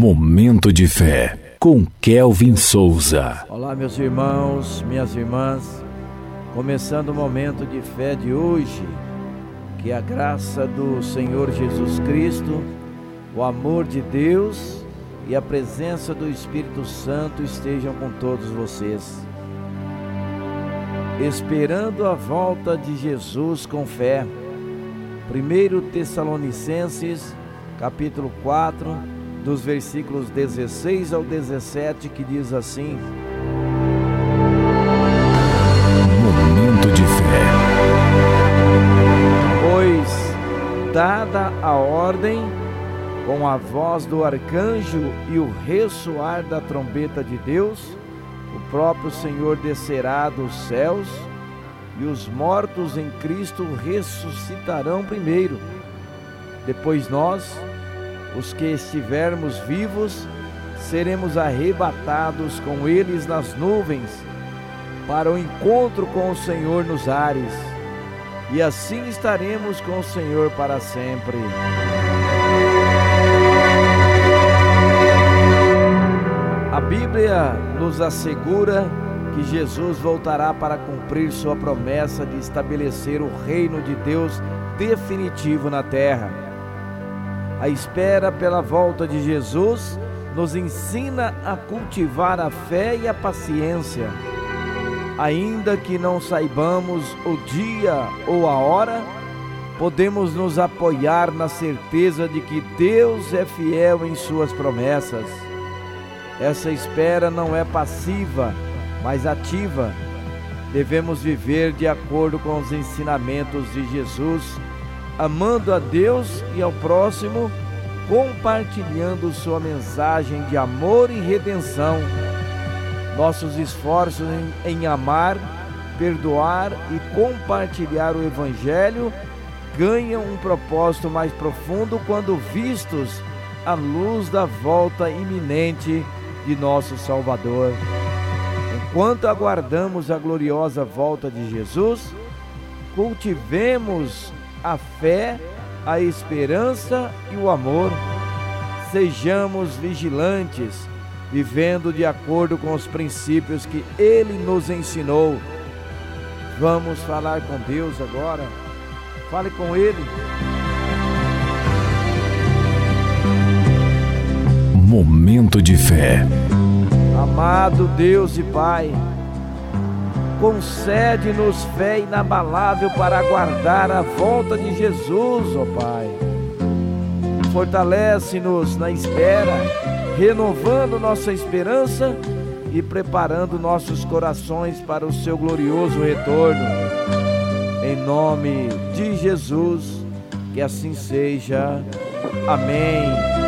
Momento de fé com Kelvin Souza. Olá, meus irmãos, minhas irmãs. Começando o momento de fé de hoje, que a graça do Senhor Jesus Cristo, o amor de Deus e a presença do Espírito Santo estejam com todos vocês. Esperando a volta de Jesus com fé. 1 Tessalonicenses, capítulo 4, dos versículos 16 ao 17, que diz assim: Momento de fé. Pois, dada a ordem, com a voz do arcanjo e o ressoar da trombeta de Deus, o próprio Senhor descerá dos céus e os mortos em Cristo ressuscitarão primeiro. Depois nós, os que estivermos vivos, seremos arrebatados com eles nas nuvens, para o encontro com o Senhor nos ares, e assim estaremos com o Senhor para sempre. A Bíblia nos assegura que Jesus voltará para cumprir sua promessa de estabelecer o reino de Deus definitivo na terra. A espera pela volta de Jesus nos ensina a cultivar a fé e a paciência. Ainda que não saibamos o dia ou a hora, podemos nos apoiar na certeza de que Deus é fiel em Suas promessas. Essa espera não é passiva, mas ativa. Devemos viver de acordo com os ensinamentos de Jesus amando a Deus e ao próximo, compartilhando sua mensagem de amor e redenção. Nossos esforços em, em amar, perdoar e compartilhar o Evangelho ganham um propósito mais profundo quando vistos à luz da volta iminente de nosso Salvador. Enquanto aguardamos a gloriosa volta de Jesus, cultivemos a fé, a esperança e o amor. Sejamos vigilantes, vivendo de acordo com os princípios que Ele nos ensinou. Vamos falar com Deus agora. Fale com Ele. Momento de fé. Amado Deus e Pai concede-nos fé inabalável para aguardar a volta de Jesus, ó Pai. Fortalece-nos na espera, renovando nossa esperança e preparando nossos corações para o seu glorioso retorno. Em nome de Jesus, que assim seja. Amém.